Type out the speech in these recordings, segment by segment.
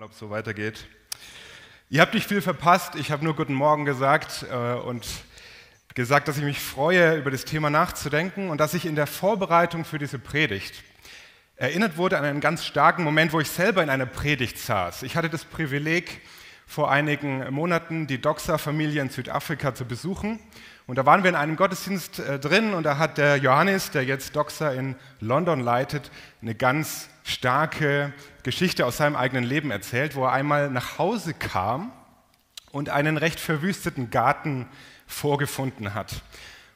mal, ob es so weitergeht. Ihr habt nicht viel verpasst. Ich habe nur Guten Morgen gesagt äh, und gesagt, dass ich mich freue, über das Thema nachzudenken und dass ich in der Vorbereitung für diese Predigt erinnert wurde an einen ganz starken Moment, wo ich selber in einer Predigt saß. Ich hatte das Privileg, vor einigen Monaten die Doxa-Familie in Südafrika zu besuchen. Und da waren wir in einem Gottesdienst äh, drin und da hat der Johannes, der jetzt Doxa in London leitet, eine ganz starke Geschichte aus seinem eigenen Leben erzählt, wo er einmal nach Hause kam und einen recht verwüsteten Garten vorgefunden hat.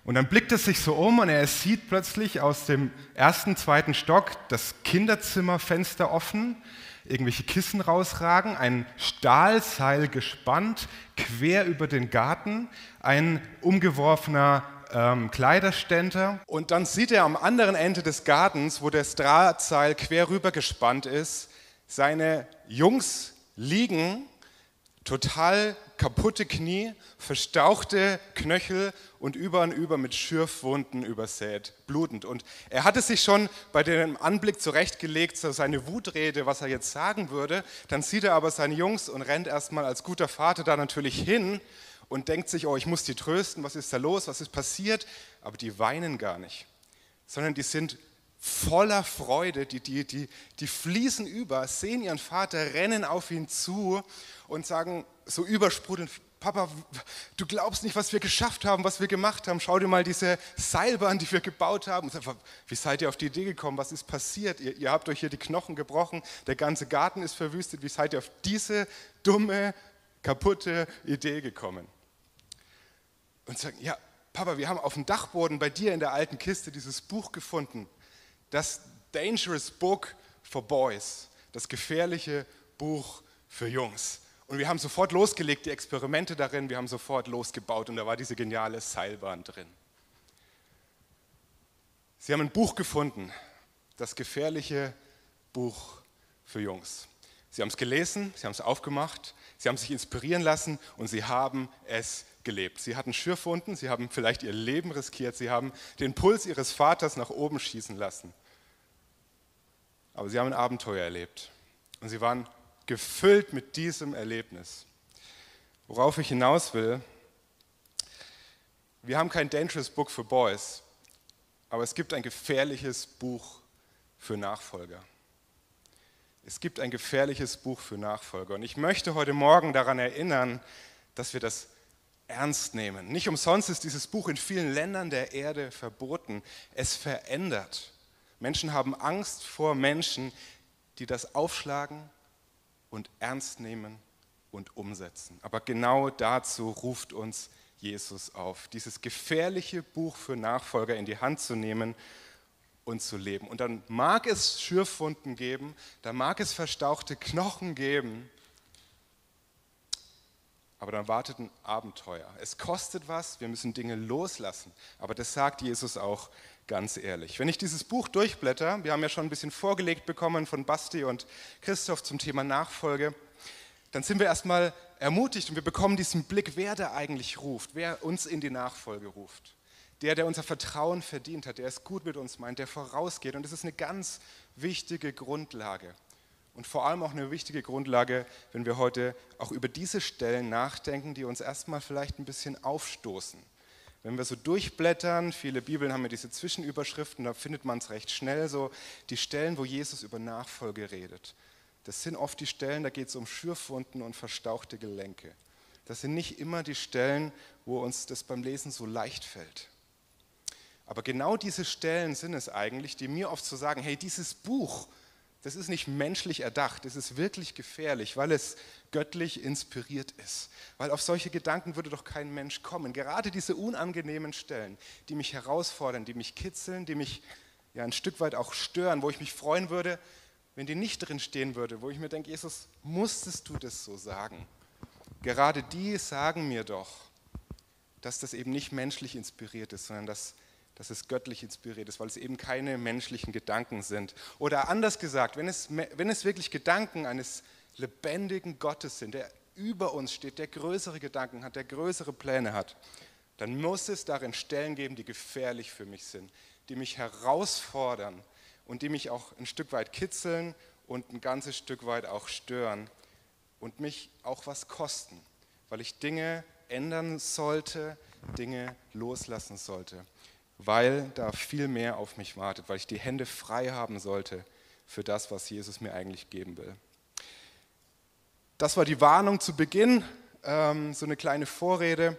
Und dann blickt er sich so um und er sieht plötzlich aus dem ersten, zweiten Stock das Kinderzimmerfenster offen, irgendwelche Kissen rausragen, ein Stahlseil gespannt, quer über den Garten, ein umgeworfener ähm, Kleiderständer. Und dann sieht er am anderen Ende des Gartens, wo das Drahtseil quer rüber gespannt ist, seine Jungs liegen, total kaputte Knie, verstauchte Knöchel und über und über mit Schürfwunden übersät, blutend. Und er hatte sich schon bei dem Anblick zurechtgelegt, so seine Wutrede, was er jetzt sagen würde. Dann sieht er aber seine Jungs und rennt erstmal als guter Vater da natürlich hin und denkt sich, oh, ich muss die trösten, was ist da los, was ist passiert? Aber die weinen gar nicht, sondern die sind voller Freude, die, die, die, die fließen über, sehen ihren Vater, rennen auf ihn zu und sagen so übersprudelnd, Papa, du glaubst nicht, was wir geschafft haben, was wir gemacht haben. Schau dir mal diese Seilbahn, die wir gebaut haben. Wie seid ihr auf die Idee gekommen? Was ist passiert? Ihr, ihr habt euch hier die Knochen gebrochen, der ganze Garten ist verwüstet. Wie seid ihr auf diese dumme, kaputte Idee gekommen? Und sagen, ja, Papa, wir haben auf dem Dachboden bei dir in der alten Kiste dieses Buch gefunden. Das Dangerous Book for Boys. Das gefährliche Buch für Jungs. Und wir haben sofort losgelegt, die Experimente darin, wir haben sofort losgebaut und da war diese geniale Seilbahn drin. Sie haben ein Buch gefunden, das gefährliche Buch für Jungs. Sie haben es gelesen, sie haben es aufgemacht, sie haben sich inspirieren lassen und sie haben es gelebt. Sie hatten Schürfwunden, sie haben vielleicht ihr Leben riskiert, sie haben den Puls ihres Vaters nach oben schießen lassen. Aber sie haben ein Abenteuer erlebt und sie waren gefüllt mit diesem Erlebnis. Worauf ich hinaus will, wir haben kein Dangerous Book für Boys, aber es gibt ein gefährliches Buch für Nachfolger. Es gibt ein gefährliches Buch für Nachfolger. Und ich möchte heute Morgen daran erinnern, dass wir das ernst nehmen. Nicht umsonst ist dieses Buch in vielen Ländern der Erde verboten. Es verändert. Menschen haben Angst vor Menschen, die das aufschlagen und ernst nehmen und umsetzen. Aber genau dazu ruft uns Jesus auf, dieses gefährliche Buch für Nachfolger in die Hand zu nehmen und zu leben. Und dann mag es Schürfwunden geben, da mag es verstauchte Knochen geben, aber dann wartet ein Abenteuer. Es kostet was, wir müssen Dinge loslassen. Aber das sagt Jesus auch ganz ehrlich. Wenn ich dieses Buch durchblätter, wir haben ja schon ein bisschen vorgelegt bekommen von Basti und Christoph zum Thema Nachfolge, dann sind wir erstmal ermutigt und wir bekommen diesen Blick, wer da eigentlich ruft, wer uns in die Nachfolge ruft. Der, der unser Vertrauen verdient hat, der es gut mit uns meint, der vorausgeht. Und das ist eine ganz wichtige Grundlage. Und vor allem auch eine wichtige Grundlage, wenn wir heute auch über diese Stellen nachdenken, die uns erstmal vielleicht ein bisschen aufstoßen. Wenn wir so durchblättern, viele Bibeln haben ja diese Zwischenüberschriften, da findet man es recht schnell so, die Stellen, wo Jesus über Nachfolge redet. Das sind oft die Stellen, da geht es um Schürfwunden und verstauchte Gelenke. Das sind nicht immer die Stellen, wo uns das beim Lesen so leicht fällt. Aber genau diese Stellen sind es eigentlich, die mir oft so sagen, hey, dieses Buch, das ist nicht menschlich erdacht, das ist wirklich gefährlich, weil es göttlich inspiriert ist. Weil auf solche Gedanken würde doch kein Mensch kommen. Gerade diese unangenehmen Stellen, die mich herausfordern, die mich kitzeln, die mich ja ein Stück weit auch stören, wo ich mich freuen würde, wenn die nicht drin stehen würde, wo ich mir denke, Jesus, musstest du das so sagen? Gerade die sagen mir doch, dass das eben nicht menschlich inspiriert ist, sondern dass, dass es göttlich inspiriert ist, weil es eben keine menschlichen Gedanken sind. Oder anders gesagt, wenn es, wenn es wirklich Gedanken eines lebendigen Gottes sind, der über uns steht, der größere Gedanken hat, der größere Pläne hat, dann muss es darin Stellen geben, die gefährlich für mich sind, die mich herausfordern und die mich auch ein Stück weit kitzeln und ein ganzes Stück weit auch stören, und mich auch was kosten, weil ich Dinge ändern sollte, Dinge loslassen sollte, weil da viel mehr auf mich wartet, weil ich die Hände frei haben sollte für das, was Jesus mir eigentlich geben will. Das war die Warnung zu Beginn, ähm, so eine kleine Vorrede.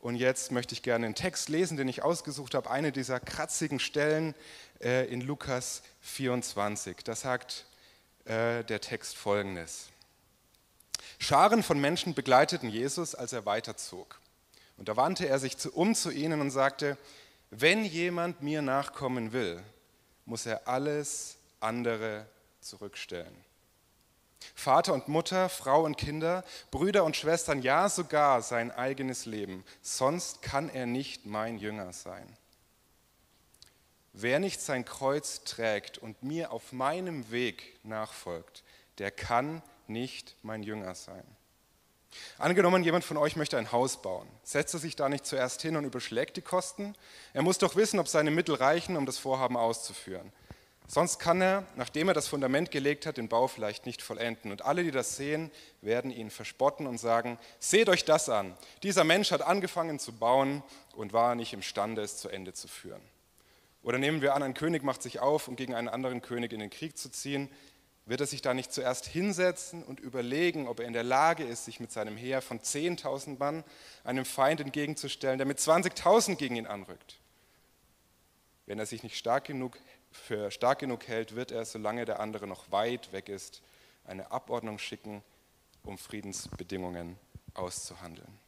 Und jetzt möchte ich gerne einen Text lesen, den ich ausgesucht habe, eine dieser kratzigen Stellen äh, in Lukas 24. Da sagt äh, der Text folgendes. Scharen von Menschen begleiteten Jesus, als er weiterzog. Und da wandte er sich um zu ihnen und sagte, wenn jemand mir nachkommen will, muss er alles andere zurückstellen. Vater und Mutter, Frau und Kinder, Brüder und Schwestern, ja sogar sein eigenes Leben. Sonst kann er nicht mein Jünger sein. Wer nicht sein Kreuz trägt und mir auf meinem Weg nachfolgt, der kann nicht mein Jünger sein. Angenommen, jemand von euch möchte ein Haus bauen. Setzt er sich da nicht zuerst hin und überschlägt die Kosten? Er muss doch wissen, ob seine Mittel reichen, um das Vorhaben auszuführen. Sonst kann er, nachdem er das Fundament gelegt hat, den Bau vielleicht nicht vollenden. Und alle, die das sehen, werden ihn verspotten und sagen, seht euch das an. Dieser Mensch hat angefangen zu bauen und war nicht imstande, es zu Ende zu führen. Oder nehmen wir an, ein König macht sich auf, um gegen einen anderen König in den Krieg zu ziehen. Wird er sich da nicht zuerst hinsetzen und überlegen, ob er in der Lage ist, sich mit seinem Heer von 10.000 Mann einem Feind entgegenzustellen, der mit 20.000 gegen ihn anrückt? Wenn er sich nicht stark genug für stark genug hält, wird er, solange der andere noch weit weg ist, eine Abordnung schicken, um Friedensbedingungen auszuhandeln.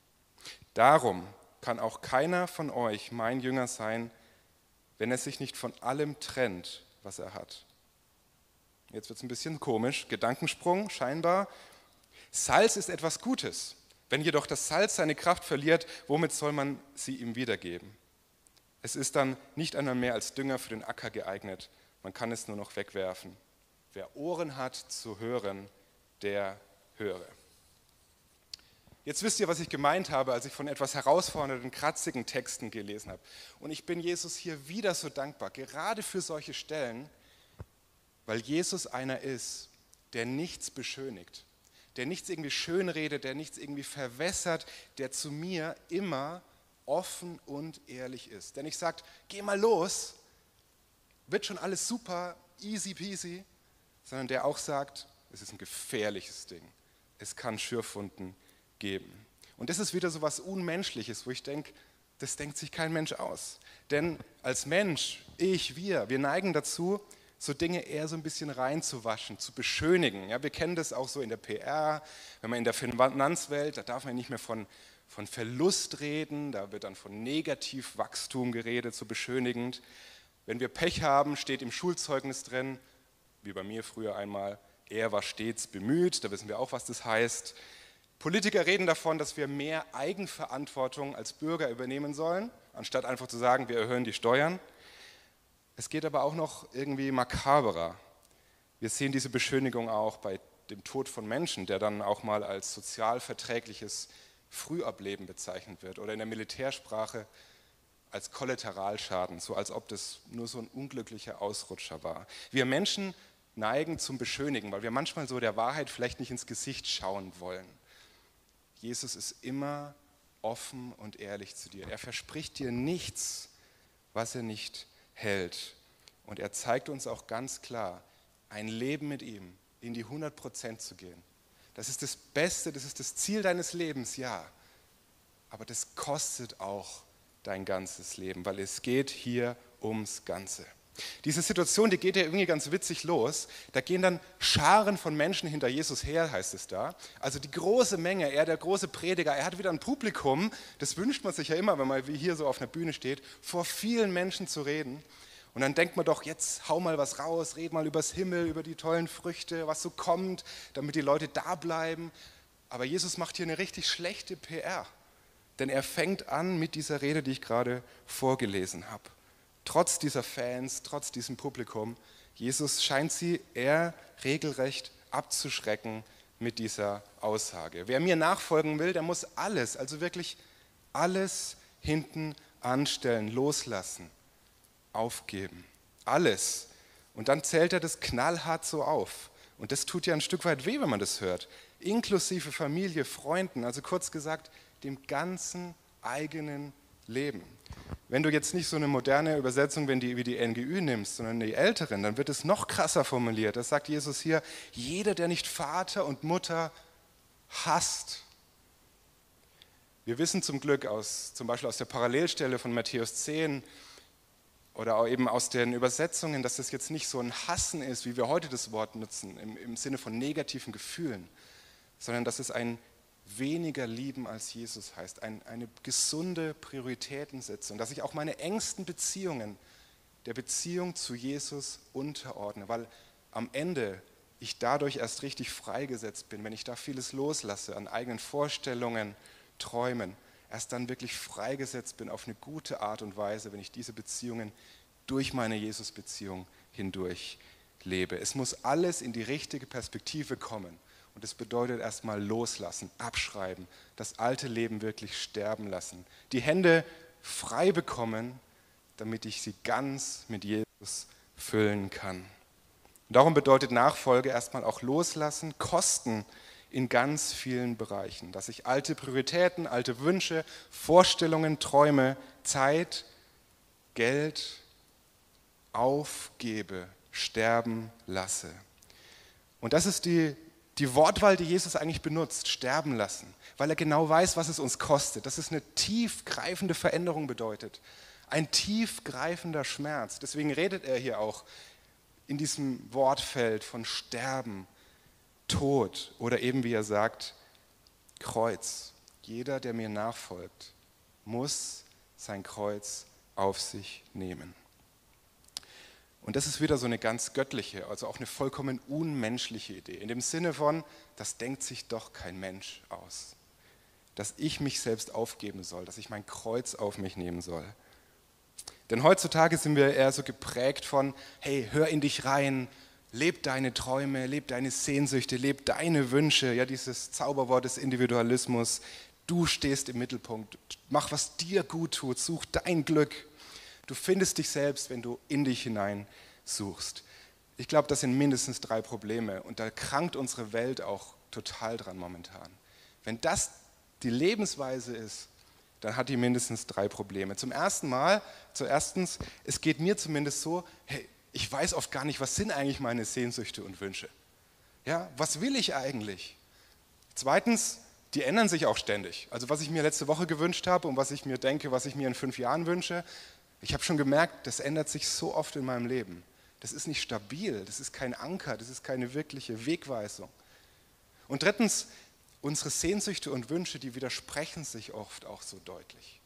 Darum kann auch keiner von euch mein Jünger sein, wenn er sich nicht von allem trennt, was er hat. Jetzt wird es ein bisschen komisch, Gedankensprung scheinbar. Salz ist etwas Gutes. Wenn jedoch das Salz seine Kraft verliert, womit soll man sie ihm wiedergeben? Es ist dann nicht einmal mehr als Dünger für den Acker geeignet. Man kann es nur noch wegwerfen. Wer Ohren hat zu hören, der höre. Jetzt wisst ihr, was ich gemeint habe, als ich von etwas herausfordernden, kratzigen Texten gelesen habe. Und ich bin Jesus hier wieder so dankbar, gerade für solche Stellen, weil Jesus einer ist, der nichts beschönigt, der nichts irgendwie schönredet, der nichts irgendwie verwässert, der zu mir immer offen und ehrlich ist. Der nicht sagt, geh mal los, wird schon alles super, easy peasy, sondern der auch sagt, es ist ein gefährliches Ding. Es kann Schürfwunden geben. Und das ist wieder so was Unmenschliches, wo ich denke, das denkt sich kein Mensch aus. Denn als Mensch, ich, wir, wir neigen dazu, so Dinge eher so ein bisschen reinzuwaschen, zu beschönigen. Ja, wir kennen das auch so in der PR, wenn man in der Finanzwelt, da darf man nicht mehr von von Verlust reden, da wird dann von Negativwachstum geredet, so beschönigend. Wenn wir Pech haben, steht im Schulzeugnis drin, wie bei mir früher einmal, er war stets bemüht, da wissen wir auch, was das heißt. Politiker reden davon, dass wir mehr Eigenverantwortung als Bürger übernehmen sollen, anstatt einfach zu sagen, wir erhöhen die Steuern. Es geht aber auch noch irgendwie makaberer. Wir sehen diese Beschönigung auch bei dem Tod von Menschen, der dann auch mal als sozialverträgliches Frühableben bezeichnet wird oder in der Militärsprache als Kollateralschaden, so als ob das nur so ein unglücklicher Ausrutscher war. Wir Menschen neigen zum Beschönigen, weil wir manchmal so der Wahrheit vielleicht nicht ins Gesicht schauen wollen. Jesus ist immer offen und ehrlich zu dir. Er verspricht dir nichts, was er nicht hält. Und er zeigt uns auch ganz klar, ein Leben mit ihm in die 100 Prozent zu gehen, das ist das Beste, das ist das Ziel deines Lebens, ja. Aber das kostet auch dein ganzes Leben, weil es geht hier ums Ganze. Diese Situation, die geht ja irgendwie ganz witzig los. Da gehen dann Scharen von Menschen hinter Jesus her, heißt es da. Also die große Menge, er der große Prediger, er hat wieder ein Publikum. Das wünscht man sich ja immer, wenn man wie hier so auf einer Bühne steht, vor vielen Menschen zu reden. Und dann denkt man doch, jetzt hau mal was raus, red mal übers Himmel, über die tollen Früchte, was so kommt, damit die Leute da bleiben. Aber Jesus macht hier eine richtig schlechte PR. Denn er fängt an mit dieser Rede, die ich gerade vorgelesen habe. Trotz dieser Fans, trotz diesem Publikum, Jesus scheint sie eher regelrecht abzuschrecken mit dieser Aussage. Wer mir nachfolgen will, der muss alles, also wirklich alles hinten anstellen, loslassen aufgeben. Alles. Und dann zählt er das knallhart so auf. Und das tut ja ein Stück weit weh, wenn man das hört. inklusive Familie, Freunden, also kurz gesagt, dem ganzen eigenen Leben. Wenn du jetzt nicht so eine moderne Übersetzung wenn die, wie die NGÜ nimmst, sondern die älteren, dann wird es noch krasser formuliert. Das sagt Jesus hier, jeder, der nicht Vater und Mutter hasst. Wir wissen zum Glück aus, zum Beispiel aus der Parallelstelle von Matthäus 10 oder auch eben aus den Übersetzungen, dass das jetzt nicht so ein Hassen ist, wie wir heute das Wort nutzen, im, im Sinne von negativen Gefühlen, sondern dass es ein weniger lieben als Jesus heißt, ein, eine gesunde Prioritätensetzung, dass ich auch meine engsten Beziehungen der Beziehung zu Jesus unterordne, weil am Ende ich dadurch erst richtig freigesetzt bin, wenn ich da vieles loslasse an eigenen Vorstellungen, Träumen, erst dann wirklich freigesetzt bin auf eine gute Art und Weise, wenn ich diese Beziehungen durch meine Jesus-Beziehung hindurch lebe. Es muss alles in die richtige Perspektive kommen. Und das bedeutet erstmal loslassen, abschreiben, das alte Leben wirklich sterben lassen. Die Hände frei bekommen, damit ich sie ganz mit Jesus füllen kann. Und darum bedeutet Nachfolge erstmal auch loslassen, kosten in ganz vielen Bereichen, dass ich alte Prioritäten, alte Wünsche, Vorstellungen, Träume, Zeit, Geld aufgebe, sterben lasse. Und das ist die die Wortwahl, die Jesus eigentlich benutzt, sterben lassen, weil er genau weiß, was es uns kostet, dass es eine tiefgreifende Veränderung bedeutet, ein tiefgreifender Schmerz. Deswegen redet er hier auch in diesem Wortfeld von Sterben, Tod oder eben wie er sagt, Kreuz. Jeder, der mir nachfolgt, muss sein Kreuz auf sich nehmen. Und das ist wieder so eine ganz göttliche, also auch eine vollkommen unmenschliche Idee. In dem Sinne von, das denkt sich doch kein Mensch aus. Dass ich mich selbst aufgeben soll, dass ich mein Kreuz auf mich nehmen soll. Denn heutzutage sind wir eher so geprägt von, hey, hör in dich rein, leb deine Träume, leb deine Sehnsüchte, leb deine Wünsche, ja, dieses Zauberwort des Individualismus. Du stehst im Mittelpunkt, mach, was dir gut tut, such dein Glück. Du findest dich selbst, wenn du in dich hinein suchst. Ich glaube, das sind mindestens drei Probleme und da krankt unsere Welt auch total dran momentan. Wenn das die Lebensweise ist, dann hat die mindestens drei Probleme. Zum ersten Mal, zuerstens, es geht mir zumindest so, hey, ich weiß oft gar nicht, was sind eigentlich meine Sehnsüchte und Wünsche. Ja, was will ich eigentlich? Zweitens, die ändern sich auch ständig. Also was ich mir letzte Woche gewünscht habe und was ich mir denke, was ich mir in fünf Jahren wünsche, ich habe schon gemerkt, das ändert sich so oft in meinem Leben. Das ist nicht stabil, das ist kein Anker, das ist keine wirkliche Wegweisung. Und drittens, unsere Sehnsüchte und Wünsche, die widersprechen sich oft auch so deutlich.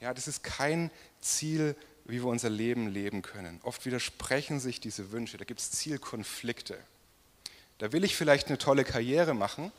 Ja, das ist kein Ziel, wie wir unser Leben leben können. Oft widersprechen sich diese Wünsche, da gibt es Zielkonflikte. Da will ich vielleicht eine tolle Karriere machen,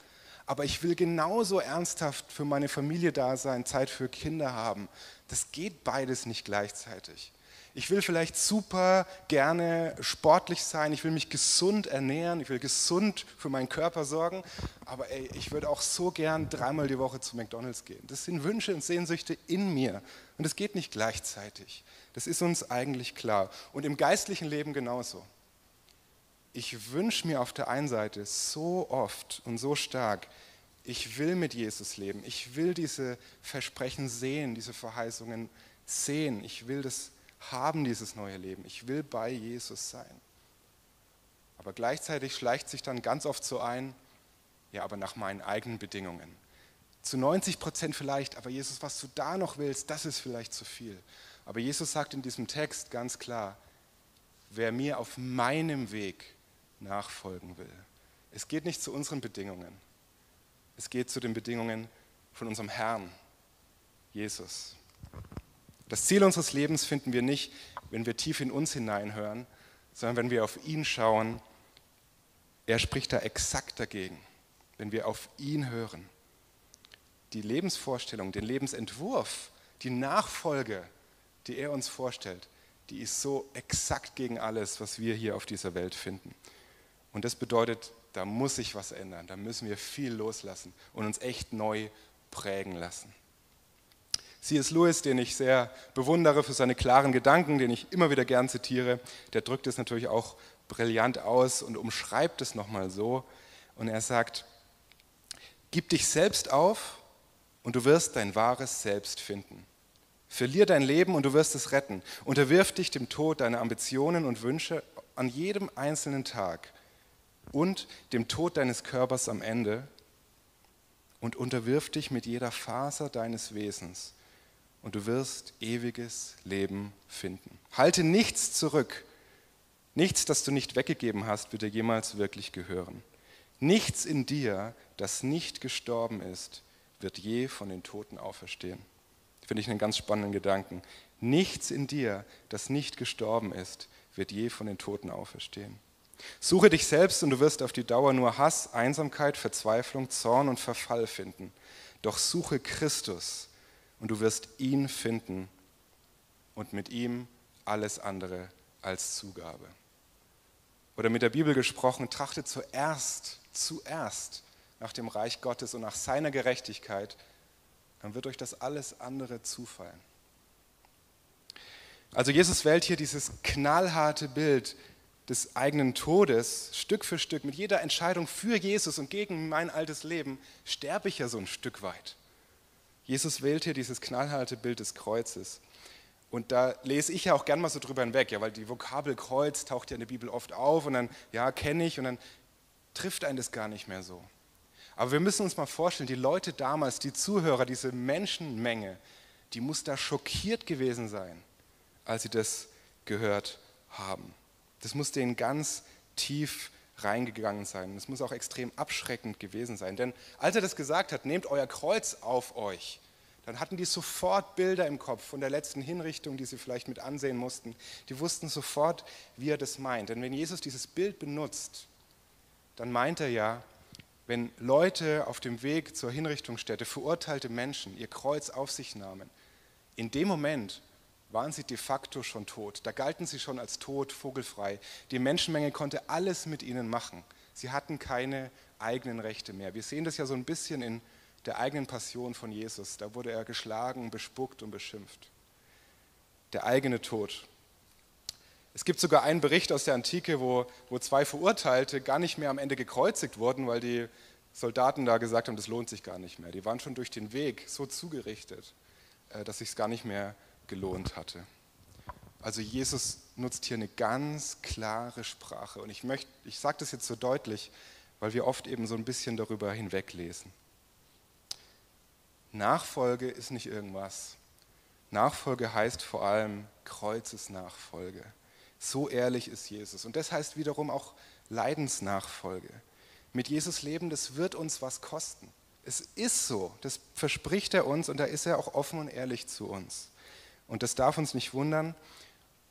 aber ich will genauso ernsthaft für meine Familie da sein, Zeit für Kinder haben. Das geht beides nicht gleichzeitig. Ich will vielleicht super gerne sportlich sein, ich will mich gesund ernähren, ich will gesund für meinen Körper sorgen, aber ey, ich würde auch so gern dreimal die Woche zu McDonald's gehen. Das sind Wünsche und Sehnsüchte in mir und es geht nicht gleichzeitig. Das ist uns eigentlich klar. Und im geistlichen Leben genauso ich wünsche mir auf der einen Seite so oft und so stark, ich will mit Jesus leben, ich will diese Versprechen sehen, diese Verheißungen sehen, ich will das haben, dieses neue Leben, ich will bei Jesus sein. Aber gleichzeitig schleicht sich dann ganz oft so ein, ja, aber nach meinen eigenen Bedingungen. Zu 90 Prozent vielleicht, aber Jesus, was du da noch willst, das ist vielleicht zu viel. Aber Jesus sagt in diesem Text ganz klar, wer mir auf meinem Weg nachfolgen will. Es geht nicht zu unseren Bedingungen. Es geht zu den Bedingungen von unserem Herrn, Jesus. Das Ziel unseres Lebens finden wir nicht, wenn wir tief in uns hineinhören, sondern wenn wir auf ihn schauen. Er spricht da exakt dagegen, wenn wir auf ihn hören. Die Lebensvorstellung, den Lebensentwurf, die Nachfolge, die er uns vorstellt, die ist so exakt gegen alles, was wir hier auf dieser Welt finden. Und das bedeutet, da muss sich was ändern, da müssen wir viel loslassen und uns echt neu prägen lassen. C.S. Lewis, den ich sehr bewundere für seine klaren Gedanken, den ich immer wieder gern zitiere, der drückt es natürlich auch brillant aus und umschreibt es nochmal so. Und er sagt, Gib dich selbst auf und du wirst dein wahres Selbst finden. Verlier dein Leben und du wirst es retten. Unterwirf dich dem Tod deiner Ambitionen und Wünsche an jedem einzelnen Tag und dem Tod deines Körpers am Ende und unterwirf dich mit jeder Faser deines Wesens und du wirst ewiges Leben finden. Halte nichts zurück. Nichts, das du nicht weggegeben hast, wird dir jemals wirklich gehören. Nichts in dir, das nicht gestorben ist, wird je von den Toten auferstehen. Finde ich einen ganz spannenden Gedanken. Nichts in dir, das nicht gestorben ist, wird je von den Toten auferstehen. Suche dich selbst und du wirst auf die Dauer nur Hass, Einsamkeit, Verzweiflung, Zorn und Verfall finden. Doch suche Christus und du wirst ihn finden und mit ihm alles andere als Zugabe. Oder mit der Bibel gesprochen, trachte zuerst, zuerst nach dem Reich Gottes und nach seiner Gerechtigkeit, dann wird euch das alles andere zufallen. Also Jesus wählt hier dieses knallharte Bild des eigenen Todes Stück für Stück. Mit jeder Entscheidung für Jesus und gegen mein altes Leben sterbe ich ja so ein Stück weit. Jesus wählt hier dieses knallharte Bild des Kreuzes. Und da lese ich ja auch gern mal so drüber hinweg, ja, weil die Vokabel Kreuz taucht ja in der Bibel oft auf und dann, ja, kenne ich und dann trifft einen das gar nicht mehr so. Aber wir müssen uns mal vorstellen, die Leute damals, die Zuhörer, diese Menschenmenge, die muss da schockiert gewesen sein, als sie das gehört haben. Das muss denen ganz tief reingegangen sein. Das muss auch extrem abschreckend gewesen sein. Denn als er das gesagt hat, nehmt euer Kreuz auf euch, dann hatten die sofort Bilder im Kopf von der letzten Hinrichtung, die sie vielleicht mit ansehen mussten. Die wussten sofort, wie er das meint. Denn wenn Jesus dieses Bild benutzt, dann meint er ja, wenn Leute auf dem Weg zur Hinrichtungsstätte, verurteilte Menschen, ihr Kreuz auf sich nahmen, in dem Moment waren sie de facto schon tot. Da galten sie schon als tot, vogelfrei. Die Menschenmenge konnte alles mit ihnen machen. Sie hatten keine eigenen Rechte mehr. Wir sehen das ja so ein bisschen in der eigenen Passion von Jesus. Da wurde er geschlagen, bespuckt und beschimpft. Der eigene Tod. Es gibt sogar einen Bericht aus der Antike, wo, wo zwei Verurteilte gar nicht mehr am Ende gekreuzigt wurden, weil die Soldaten da gesagt haben, das lohnt sich gar nicht mehr. Die waren schon durch den Weg so zugerichtet, äh, dass sich es gar nicht mehr gelohnt hatte. Also Jesus nutzt hier eine ganz klare Sprache. Und ich, möchte, ich sage das jetzt so deutlich, weil wir oft eben so ein bisschen darüber hinweglesen. Nachfolge ist nicht irgendwas. Nachfolge heißt vor allem Kreuzesnachfolge. So ehrlich ist Jesus. Und das heißt wiederum auch Leidensnachfolge. Mit Jesus leben, das wird uns was kosten. Es ist so, das verspricht er uns und da ist er auch offen und ehrlich zu uns. Und das darf uns nicht wundern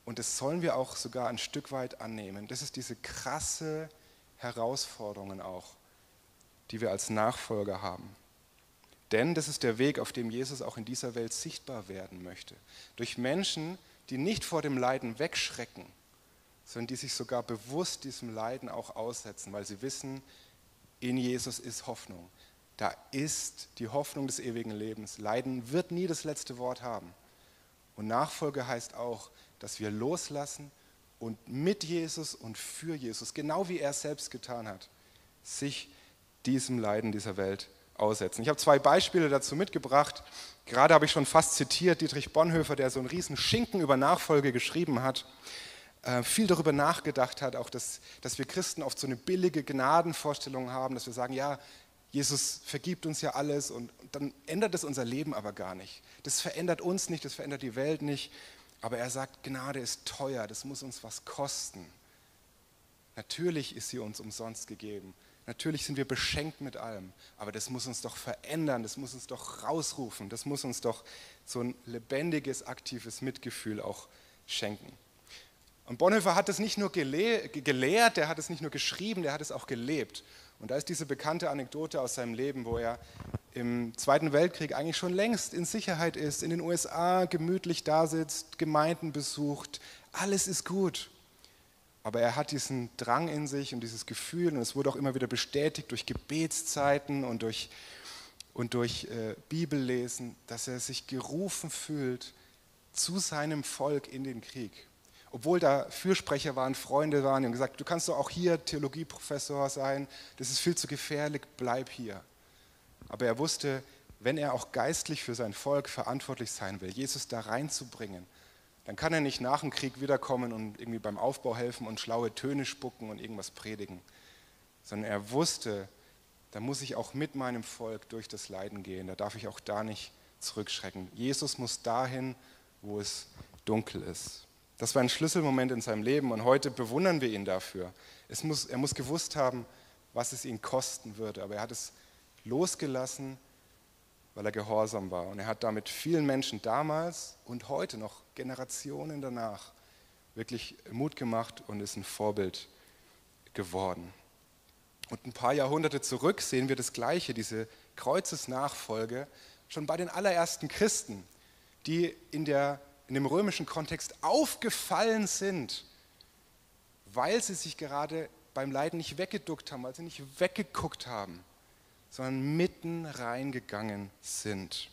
und das sollen wir auch sogar ein Stück weit annehmen. Das ist diese krasse Herausforderung auch, die wir als Nachfolger haben. Denn das ist der Weg, auf dem Jesus auch in dieser Welt sichtbar werden möchte. Durch Menschen, die nicht vor dem Leiden wegschrecken, sondern die sich sogar bewusst diesem Leiden auch aussetzen, weil sie wissen, in Jesus ist Hoffnung. Da ist die Hoffnung des ewigen Lebens. Leiden wird nie das letzte Wort haben. Und Nachfolge heißt auch, dass wir loslassen und mit Jesus und für Jesus, genau wie er selbst getan hat, sich diesem Leiden dieser Welt aussetzen. Ich habe zwei Beispiele dazu mitgebracht. Gerade habe ich schon fast zitiert Dietrich Bonhoeffer, der so einen riesen Schinken über Nachfolge geschrieben hat, viel darüber nachgedacht hat, auch dass, dass wir Christen oft so eine billige Gnadenvorstellung haben, dass wir sagen, ja, Jesus vergibt uns ja alles und dann ändert es unser Leben aber gar nicht. Das verändert uns nicht, das verändert die Welt nicht. Aber er sagt, Gnade ist teuer, das muss uns was kosten. Natürlich ist sie uns umsonst gegeben. Natürlich sind wir beschenkt mit allem, aber das muss uns doch verändern, das muss uns doch rausrufen, das muss uns doch so ein lebendiges, aktives Mitgefühl auch schenken. Und Bonhoeffer hat es nicht nur gelehrt, der hat es nicht nur geschrieben, der hat es auch gelebt. Und da ist diese bekannte Anekdote aus seinem Leben, wo er im Zweiten Weltkrieg eigentlich schon längst in Sicherheit ist, in den USA gemütlich da sitzt, Gemeinden besucht, alles ist gut. Aber er hat diesen Drang in sich und dieses Gefühl, und es wurde auch immer wieder bestätigt durch Gebetszeiten und durch, und durch äh, Bibellesen, dass er sich gerufen fühlt zu seinem Volk in den Krieg obwohl da Fürsprecher waren, Freunde waren, die haben gesagt, du kannst doch auch hier Theologieprofessor sein, das ist viel zu gefährlich, bleib hier. Aber er wusste, wenn er auch geistlich für sein Volk verantwortlich sein will, Jesus da reinzubringen, dann kann er nicht nach dem Krieg wiederkommen und irgendwie beim Aufbau helfen und schlaue Töne spucken und irgendwas predigen, sondern er wusste, da muss ich auch mit meinem Volk durch das Leiden gehen, da darf ich auch da nicht zurückschrecken. Jesus muss dahin, wo es dunkel ist. Das war ein Schlüsselmoment in seinem Leben und heute bewundern wir ihn dafür. Muss, er muss gewusst haben, was es ihn kosten würde, aber er hat es losgelassen, weil er gehorsam war. Und er hat damit vielen Menschen damals und heute noch Generationen danach wirklich Mut gemacht und ist ein Vorbild geworden. Und ein paar Jahrhunderte zurück sehen wir das Gleiche, diese Kreuzesnachfolge, schon bei den allerersten Christen, die in, der, in dem römischen Kontext aufgefallen sind, weil sie sich gerade beim Leiden nicht weggeduckt haben, weil sie nicht weggeguckt haben sondern mitten reingegangen sind.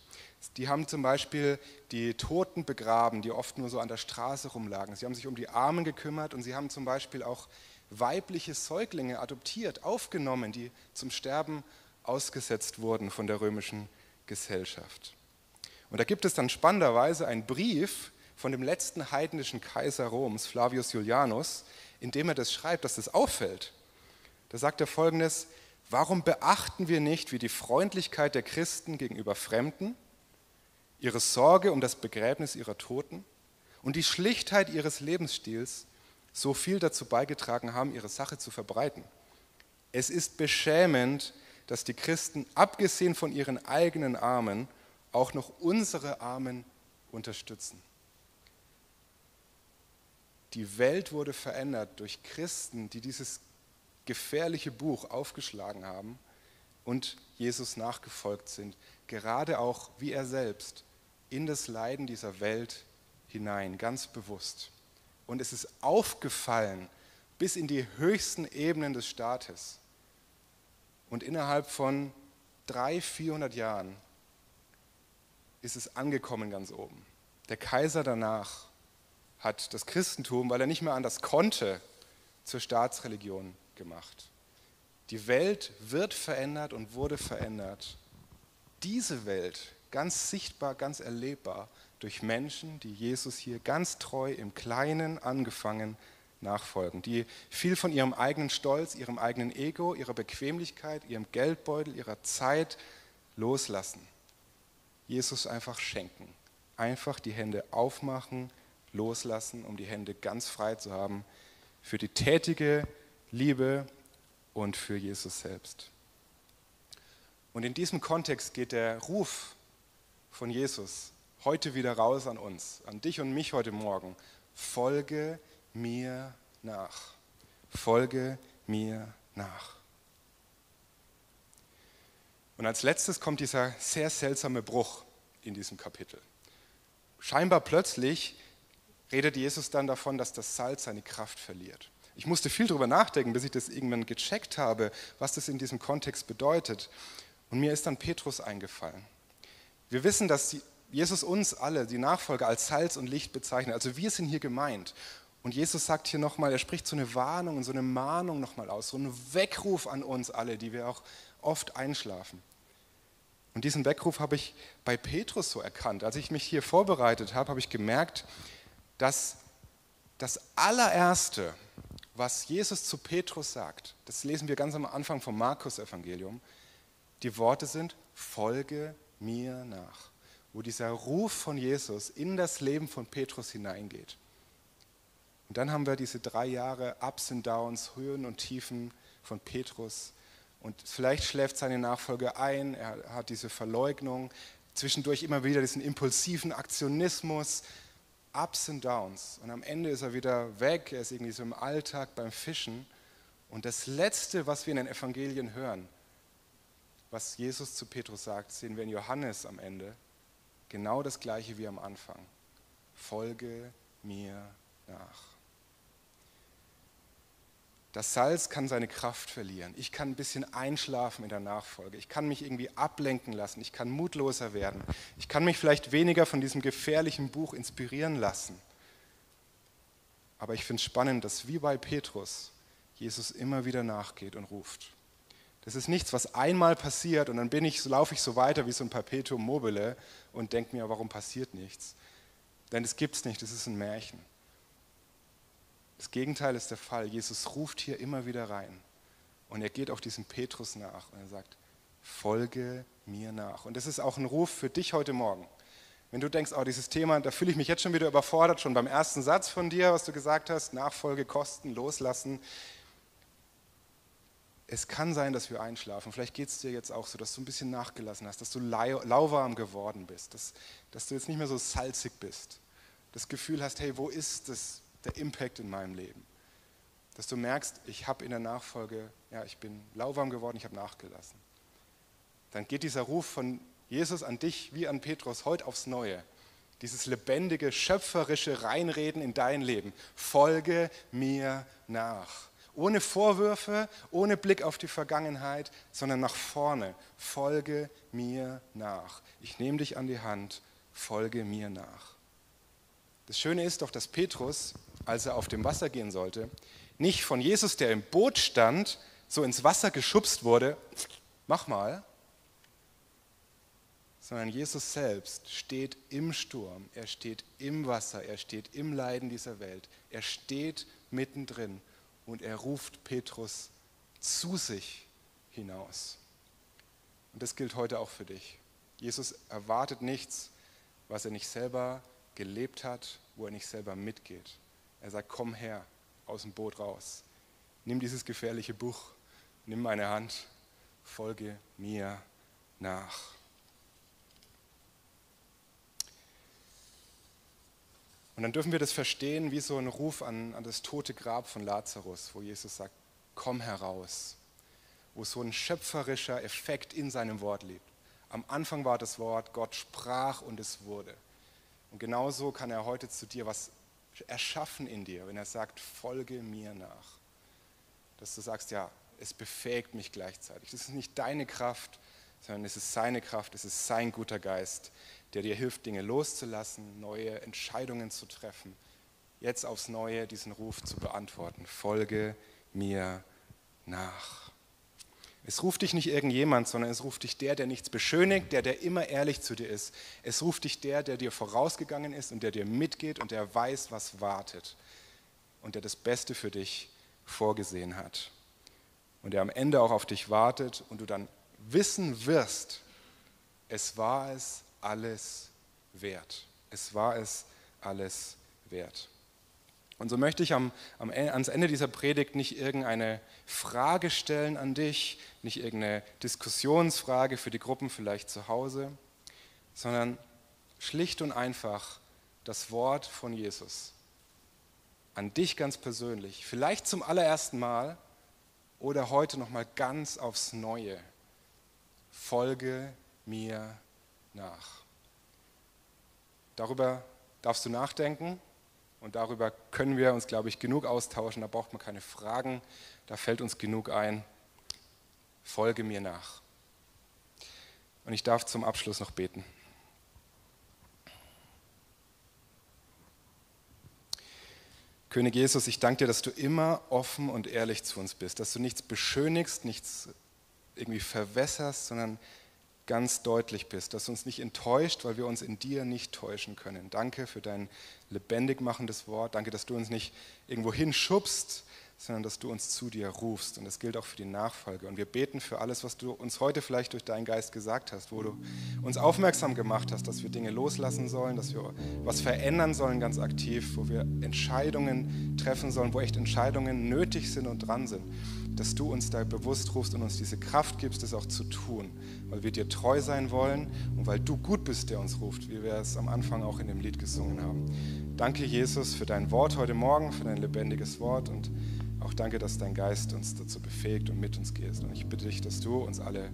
Die haben zum Beispiel die Toten begraben, die oft nur so an der Straße rumlagen. Sie haben sich um die Armen gekümmert und sie haben zum Beispiel auch weibliche Säuglinge adoptiert, aufgenommen, die zum Sterben ausgesetzt wurden von der römischen Gesellschaft. Und da gibt es dann spannenderweise einen Brief von dem letzten heidnischen Kaiser Roms, Flavius Julianus, in dem er das schreibt, dass das auffällt. Da sagt er folgendes, Warum beachten wir nicht, wie die Freundlichkeit der Christen gegenüber Fremden, ihre Sorge um das Begräbnis ihrer Toten und die Schlichtheit ihres Lebensstils so viel dazu beigetragen haben, ihre Sache zu verbreiten? Es ist beschämend, dass die Christen, abgesehen von ihren eigenen Armen, auch noch unsere Armen unterstützen. Die Welt wurde verändert durch Christen, die dieses gefährliche Buch aufgeschlagen haben und Jesus nachgefolgt sind, gerade auch wie er selbst in das Leiden dieser Welt hinein, ganz bewusst. Und es ist aufgefallen bis in die höchsten Ebenen des Staates. Und innerhalb von 300, 400 Jahren ist es angekommen ganz oben. Der Kaiser danach hat das Christentum, weil er nicht mehr anders konnte, zur Staatsreligion gemacht. Die Welt wird verändert und wurde verändert. Diese Welt ganz sichtbar, ganz erlebbar durch Menschen, die Jesus hier ganz treu im Kleinen angefangen nachfolgen, die viel von ihrem eigenen Stolz, ihrem eigenen Ego, ihrer Bequemlichkeit, ihrem Geldbeutel, ihrer Zeit loslassen. Jesus einfach schenken, einfach die Hände aufmachen, loslassen, um die Hände ganz frei zu haben für die tätige Liebe und für Jesus selbst. Und in diesem Kontext geht der Ruf von Jesus heute wieder raus an uns, an dich und mich heute Morgen. Folge mir nach. Folge mir nach. Und als letztes kommt dieser sehr seltsame Bruch in diesem Kapitel. Scheinbar plötzlich redet Jesus dann davon, dass das Salz seine Kraft verliert. Ich musste viel darüber nachdenken, bis ich das irgendwann gecheckt habe, was das in diesem Kontext bedeutet. Und mir ist dann Petrus eingefallen. Wir wissen, dass Jesus uns alle, die Nachfolger, als Salz und Licht bezeichnet. Also wir sind hier gemeint. Und Jesus sagt hier nochmal, er spricht so eine Warnung und so eine Mahnung nochmal aus, so einen Weckruf an uns alle, die wir auch oft einschlafen. Und diesen Weckruf habe ich bei Petrus so erkannt. Als ich mich hier vorbereitet habe, habe ich gemerkt, dass das allererste, was Jesus zu Petrus sagt, das lesen wir ganz am Anfang vom Markus-Evangelium, die Worte sind, folge mir nach, wo dieser Ruf von Jesus in das Leben von Petrus hineingeht. Und dann haben wir diese drei Jahre Ups und Downs, Höhen und Tiefen von Petrus. Und vielleicht schläft seine Nachfolge ein, er hat diese Verleugnung, zwischendurch immer wieder diesen impulsiven Aktionismus, Ups und Downs. Und am Ende ist er wieder weg, er ist irgendwie so im Alltag beim Fischen. Und das Letzte, was wir in den Evangelien hören, was Jesus zu Petrus sagt, sehen wir in Johannes am Ende. Genau das gleiche wie am Anfang. Folge mir nach. Das Salz kann seine Kraft verlieren. Ich kann ein bisschen einschlafen in der Nachfolge. Ich kann mich irgendwie ablenken lassen. Ich kann mutloser werden. Ich kann mich vielleicht weniger von diesem gefährlichen Buch inspirieren lassen. Aber ich finde es spannend, dass wie bei Petrus Jesus immer wieder nachgeht und ruft. Das ist nichts, was einmal passiert und dann bin ich, laufe ich so weiter wie so ein Perpetuum mobile und denke mir, warum passiert nichts? Denn das gibt es nicht, das ist ein Märchen. Das Gegenteil ist der Fall. Jesus ruft hier immer wieder rein. Und er geht auch diesem Petrus nach und er sagt, folge mir nach. Und das ist auch ein Ruf für dich heute Morgen. Wenn du denkst, oh, dieses Thema, da fühle ich mich jetzt schon wieder überfordert, schon beim ersten Satz von dir, was du gesagt hast, Nachfolge, Kosten, loslassen. Es kann sein, dass wir einschlafen. Vielleicht geht es dir jetzt auch so, dass du ein bisschen nachgelassen hast, dass du lauwarm geworden bist, dass, dass du jetzt nicht mehr so salzig bist. Das Gefühl hast, hey, wo ist das, der Impact in meinem Leben? Dass du merkst, ich habe in der Nachfolge, ja, ich bin lauwarm geworden, ich habe nachgelassen. Dann geht dieser Ruf von Jesus an dich wie an Petrus heute aufs Neue. Dieses lebendige, schöpferische Reinreden in dein Leben. Folge mir nach. Ohne Vorwürfe, ohne Blick auf die Vergangenheit, sondern nach vorne. Folge mir nach. Ich nehme dich an die Hand, folge mir nach. Das Schöne ist doch, dass Petrus, als er auf dem Wasser gehen sollte, nicht von Jesus, der im Boot stand, so ins Wasser geschubst wurde, mach mal, sondern Jesus selbst steht im Sturm, er steht im Wasser, er steht im Leiden dieser Welt, er steht mittendrin und er ruft Petrus zu sich hinaus. Und das gilt heute auch für dich. Jesus erwartet nichts, was er nicht selber gelebt hat, wo er nicht selber mitgeht. Er sagt, komm her aus dem Boot raus. Nimm dieses gefährliche Buch, nimm meine Hand, folge mir nach. Und dann dürfen wir das verstehen wie so ein Ruf an, an das tote Grab von Lazarus, wo Jesus sagt, komm heraus, wo so ein schöpferischer Effekt in seinem Wort lebt. Am Anfang war das Wort, Gott sprach und es wurde. Und genauso kann er heute zu dir was erschaffen in dir, wenn er sagt, folge mir nach. Dass du sagst, ja, es befähigt mich gleichzeitig. Das ist nicht deine Kraft, sondern es ist seine Kraft, es ist sein guter Geist, der dir hilft, Dinge loszulassen, neue Entscheidungen zu treffen, jetzt aufs Neue diesen Ruf zu beantworten. Folge mir nach. Es ruft dich nicht irgendjemand, sondern es ruft dich der, der nichts beschönigt, der, der immer ehrlich zu dir ist. Es ruft dich der, der dir vorausgegangen ist und der dir mitgeht und der weiß, was wartet und der das Beste für dich vorgesehen hat. Und der am Ende auch auf dich wartet und du dann wissen wirst, es war es alles wert. Es war es alles wert. Und so möchte ich am, am, e, ans Ende dieser Predigt nicht irgendeine Frage stellen an dich, nicht irgendeine Diskussionsfrage für die Gruppen vielleicht zu Hause, sondern schlicht und einfach das Wort von Jesus an dich ganz persönlich, vielleicht zum allerersten Mal oder heute noch mal ganz aufs Neue. Folge mir nach. Darüber darfst du nachdenken und darüber können wir uns, glaube ich, genug austauschen. Da braucht man keine Fragen, da fällt uns genug ein. Folge mir nach. Und ich darf zum Abschluss noch beten. König Jesus, ich danke dir, dass du immer offen und ehrlich zu uns bist, dass du nichts beschönigst, nichts irgendwie verwässerst, sondern ganz deutlich bist, dass du uns nicht enttäuscht, weil wir uns in dir nicht täuschen können. Danke für dein lebendig machendes Wort. Danke, dass du uns nicht irgendwo hinschubst, sondern dass du uns zu dir rufst. Und das gilt auch für die Nachfolge. Und wir beten für alles, was du uns heute vielleicht durch deinen Geist gesagt hast, wo du uns aufmerksam gemacht hast, dass wir Dinge loslassen sollen, dass wir was verändern sollen ganz aktiv, wo wir Entscheidungen treffen sollen, wo echt Entscheidungen nötig sind und dran sind dass du uns da bewusst rufst und uns diese Kraft gibst, das auch zu tun, weil wir dir treu sein wollen und weil du gut bist, der uns ruft, wie wir es am Anfang auch in dem Lied gesungen haben. Danke, Jesus, für dein Wort heute Morgen, für dein lebendiges Wort und auch danke, dass dein Geist uns dazu befähigt und mit uns gehst. Und ich bitte dich, dass du uns alle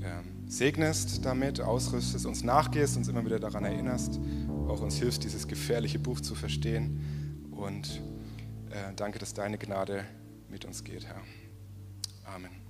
ähm, segnest damit, ausrüstest, uns nachgehst, uns immer wieder daran erinnerst, auch uns hilfst, dieses gefährliche Buch zu verstehen. Und äh, danke, dass deine Gnade mit uns geht, Herr. Amen.